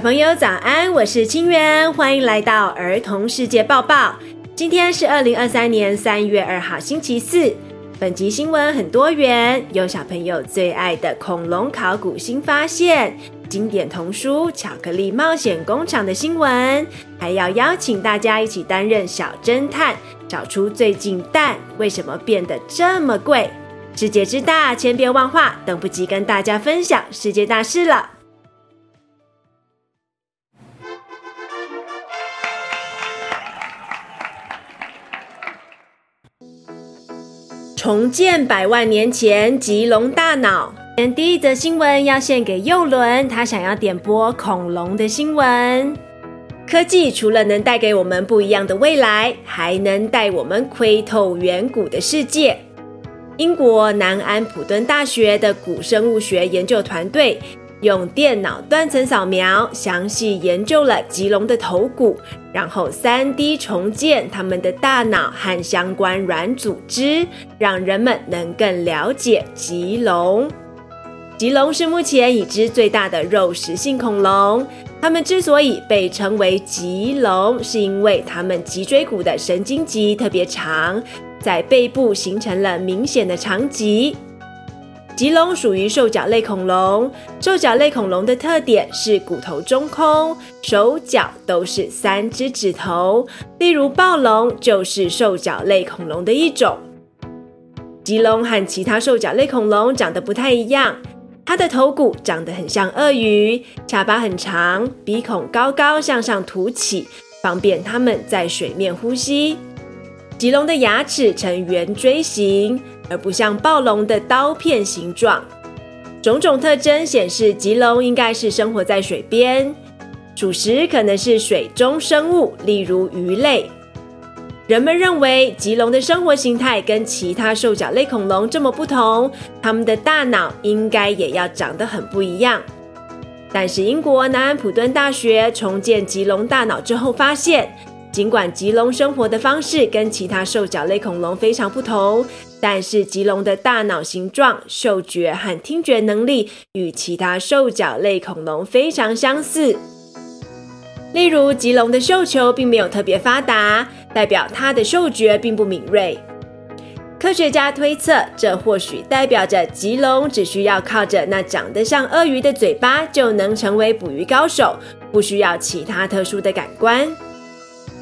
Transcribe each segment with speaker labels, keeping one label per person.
Speaker 1: 小朋友早安，我是清源，欢迎来到儿童世界报报。今天是二零二三年三月二号，星期四。本集新闻很多元，有小朋友最爱的恐龙考古新发现、经典童书《巧克力冒险工厂》的新闻，还要邀请大家一起担任小侦探，找出最近蛋为什么变得这么贵。世界之大，千变万化，等不及跟大家分享世界大事了。重建百万年前棘龙大脑。第一则新闻要献给右轮，他想要点播恐龙的新闻。科技除了能带给我们不一样的未来，还能带我们窥透远古的世界。英国南安普敦大学的古生物学研究团队。用电脑断层扫描，详细研究了棘龙的头骨，然后 3D 重建它们的大脑和相关软组织，让人们能更了解棘龙。棘龙是目前已知最大的肉食性恐龙。它们之所以被称为棘龙，是因为它们脊椎骨的神经棘特别长，在背部形成了明显的长棘。棘龙属于兽脚类恐龙。兽脚类恐龙的特点是骨头中空，手脚都是三只指头。例如暴龙就是兽脚类恐龙的一种。棘龙和其他兽脚类恐龙长得不太一样，它的头骨长得很像鳄鱼，下巴很长，鼻孔高高向上凸起，方便它们在水面呼吸。棘龙的牙齿呈圆锥形。而不像暴龙的刀片形状，种种特征显示棘龙应该是生活在水边，主食可能是水中生物，例如鱼类。人们认为棘龙的生活形态跟其他兽脚类恐龙这么不同，它们的大脑应该也要长得很不一样。但是英国南安普敦大学重建棘龙大脑之后发现，尽管棘龙生活的方式跟其他兽脚类恐龙非常不同，但是棘龙的大脑形状、嗅觉和听觉能力与其他兽脚类恐龙非常相似。例如，棘龙的嗅球并没有特别发达，代表它的嗅觉并不敏锐。科学家推测，这或许代表着棘龙只需要靠着那长得像鳄鱼的嘴巴就能成为捕鱼高手，不需要其他特殊的感官。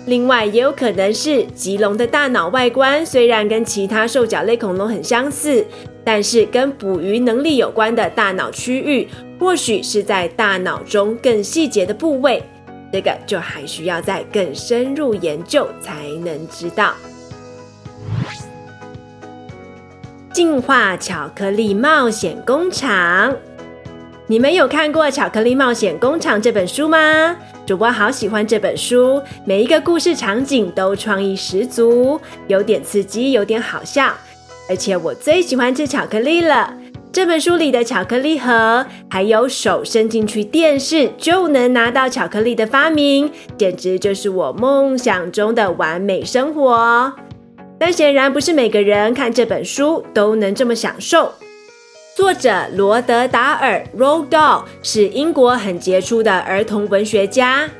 Speaker 1: 另外，也有可能是棘龙的大脑外观虽然跟其他兽脚类恐龙很相似，但是跟捕鱼能力有关的大脑区域，或许是在大脑中更细节的部位。这个就还需要再更深入研究才能知道。进化巧克力冒险工厂，你们有看过《巧克力冒险工厂》这本书吗？主播好喜欢这本书，每一个故事场景都创意十足，有点刺激，有点好笑，而且我最喜欢吃巧克力了。这本书里的巧克力盒，还有手伸进去电视就能拿到巧克力的发明，简直就是我梦想中的完美生活。但显然不是每个人看这本书都能这么享受。作者罗德达尔 （Roald 是英国很杰出的儿童文学家。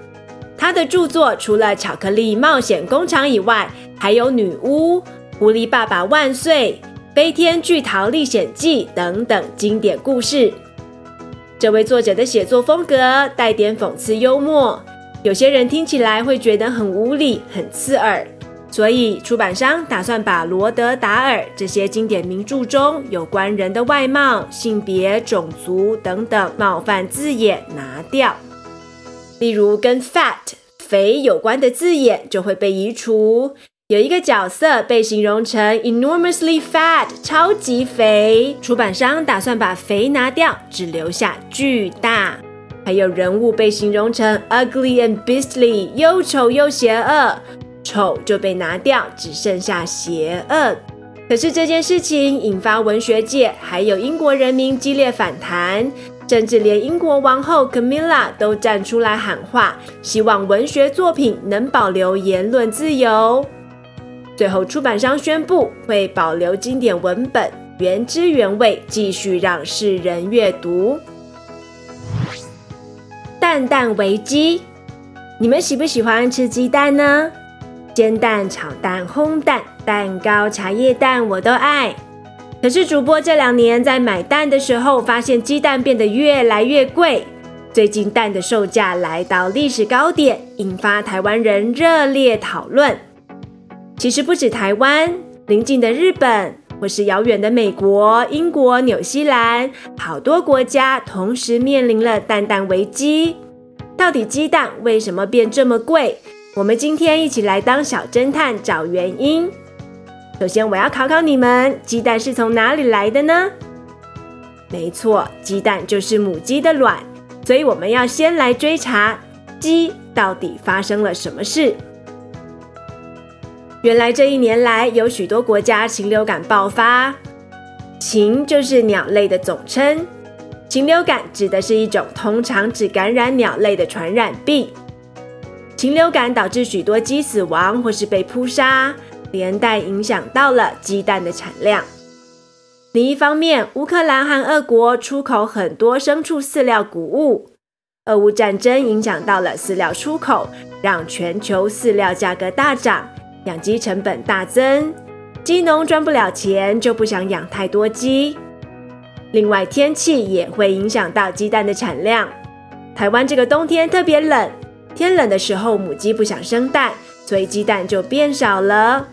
Speaker 1: 他的著作除了《巧克力冒险工厂》以外，还有《女巫》《狐狸爸爸万岁》《飞天巨桃历险记》等等经典故事。这位作者的写作风格带点讽刺幽默，有些人听起来会觉得很无理、很刺耳。所以，出版商打算把罗德达尔这些经典名著中有关人的外貌、性别、种族等等冒犯字眼拿掉。例如，跟 fat 肥有关的字眼就会被移除。有一个角色被形容成 enormously fat 超级肥，出版商打算把肥拿掉，只留下巨大。还有人物被形容成 ugly and beastly 又丑又邪恶。丑就被拿掉，只剩下邪恶。可是这件事情引发文学界还有英国人民激烈反弹，甚至连英国王后 Camilla 都站出来喊话，希望文学作品能保留言论自由。最后，出版商宣布会保留经典文本，原汁原味，继续让世人阅读。蛋蛋蛋危机。你们喜不喜欢吃鸡蛋呢？煎蛋、炒蛋、烘蛋、蛋糕、茶叶蛋，我都爱。可是主播这两年在买蛋的时候，发现鸡蛋变得越来越贵。最近蛋的售价来到历史高点，引发台湾人热烈讨论。其实不止台湾，邻近的日本，或是遥远的美国、英国、纽西兰，好多国家同时面临了蛋蛋危机。到底鸡蛋为什么变这么贵？我们今天一起来当小侦探找原因。首先，我要考考你们：鸡蛋是从哪里来的呢？没错，鸡蛋就是母鸡的卵。所以，我们要先来追查鸡到底发生了什么事。原来这一年来，有许多国家禽流感爆发。禽就是鸟类的总称，禽流感指的是一种通常只感染鸟类的传染病。禽流感导致许多鸡死亡或是被扑杀。连带影响到了鸡蛋的产量。另一方面，乌克兰和俄国出口很多牲畜饲料谷物，俄乌战争影响到了饲料出口，让全球饲料价格大涨，养鸡成本大增，鸡农赚不了钱，就不想养太多鸡。另外，天气也会影响到鸡蛋的产量。台湾这个冬天特别冷，天冷的时候，母鸡不想生蛋，所以鸡蛋就变少了。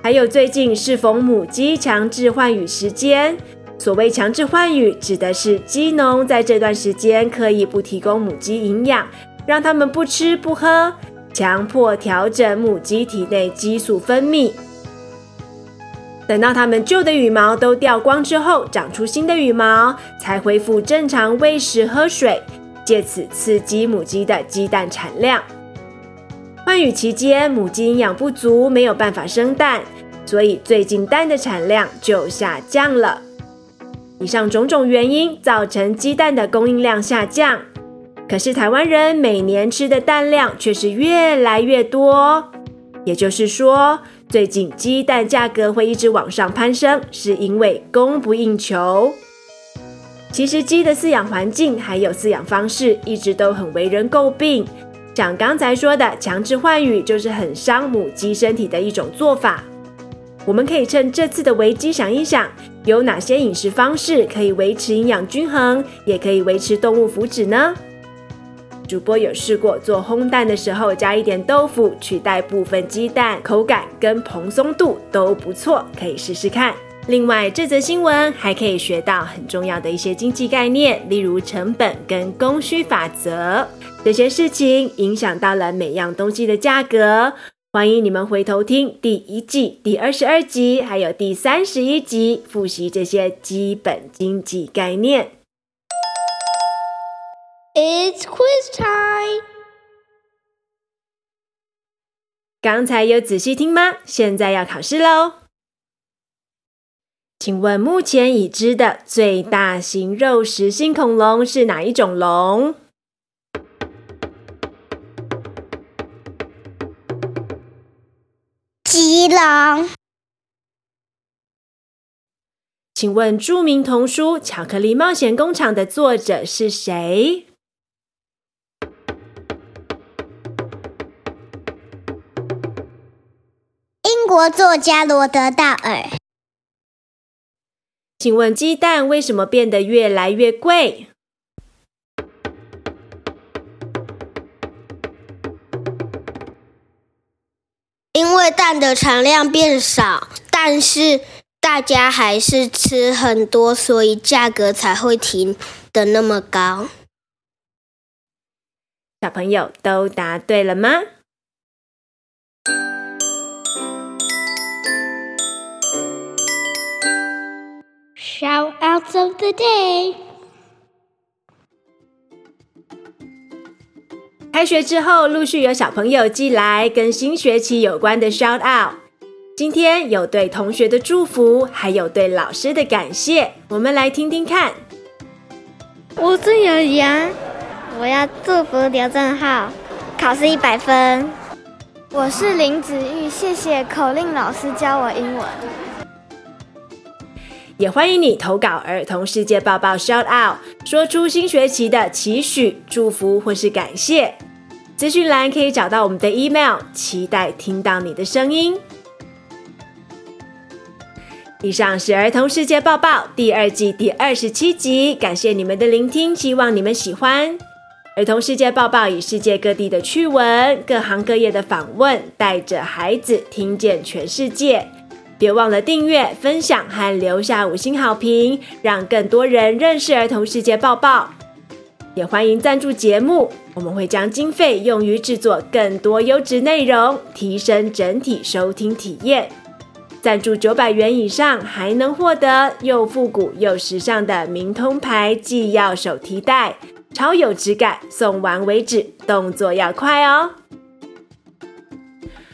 Speaker 1: 还有最近是逢母鸡强制换羽时间，所谓强制换羽，指的是鸡农在这段时间刻意不提供母鸡营养，让它们不吃不喝，强迫调整母鸡体内激素分泌。等到它们旧的羽毛都掉光之后，长出新的羽毛，才恢复正常喂食喝水，借此刺激母鸡的鸡蛋产量。换羽期间，母鸡营养不足，没有办法生蛋，所以最近蛋的产量就下降了。以上种种原因造成鸡蛋的供应量下降，可是台湾人每年吃的蛋量却是越来越多。也就是说，最近鸡蛋价格会一直往上攀升，是因为供不应求。其实鸡的饲养环境还有饲养方式一直都很为人诟病。像刚才说的，强制换羽就是很伤母鸡身体的一种做法。我们可以趁这次的危机想一想，有哪些饮食方式可以维持营养均衡，也可以维持动物福祉呢？主播有试过做烘蛋的时候，加一点豆腐取代部分鸡蛋，口感跟蓬松度都不错，可以试试看。另外，这则新闻还可以学到很重要的一些经济概念，例如成本跟供需法则。这些事情影响到了每样东西的价格。欢迎你们回头听第一季第二十二集，还有第三十一集，复习这些基本经济概念。
Speaker 2: It's quiz time。
Speaker 1: 刚才有仔细听吗？现在要考试喽。请问目前已知的最大型肉食性恐龙是哪一种龙？
Speaker 2: 棘龙。
Speaker 1: 请问著名童书《巧克力冒险工厂》的作者是谁？
Speaker 2: 英国作家罗德·道尔。
Speaker 1: 请问鸡蛋为什么变得越来越贵？
Speaker 2: 因为蛋的产量变少，但是大家还是吃很多，所以价格才会提的那么高。
Speaker 1: 小朋友都答对了吗
Speaker 2: ？Shoutouts of the day。
Speaker 1: 开学之后，陆续有小朋友寄来跟新学期有关的 shout out。今天有对同学的祝福，还有对老师的感谢，我们来听听看。
Speaker 3: 我是姚洋，我要祝福刘正浩考试一百分。我是林子玉，谢谢口令老师教我英文。
Speaker 1: 也欢迎你投稿儿童世界报报 shout out，说出新学期的期许、祝福或是感谢。资讯栏可以找到我们的 email，期待听到你的声音。以上是儿童世界报报第二季第二十七集，感谢你们的聆听，希望你们喜欢。儿童世界报报以世界各地的趣闻、各行各业的访问，带着孩子听见全世界。别忘了订阅、分享和留下五星好评，让更多人认识儿童世界报报。也欢迎赞助节目，我们会将经费用于制作更多优质内容，提升整体收听体验。赞助九百元以上，还能获得又复古又时尚的明通牌纪要手提袋，超有质感，送完为止，动作要快哦。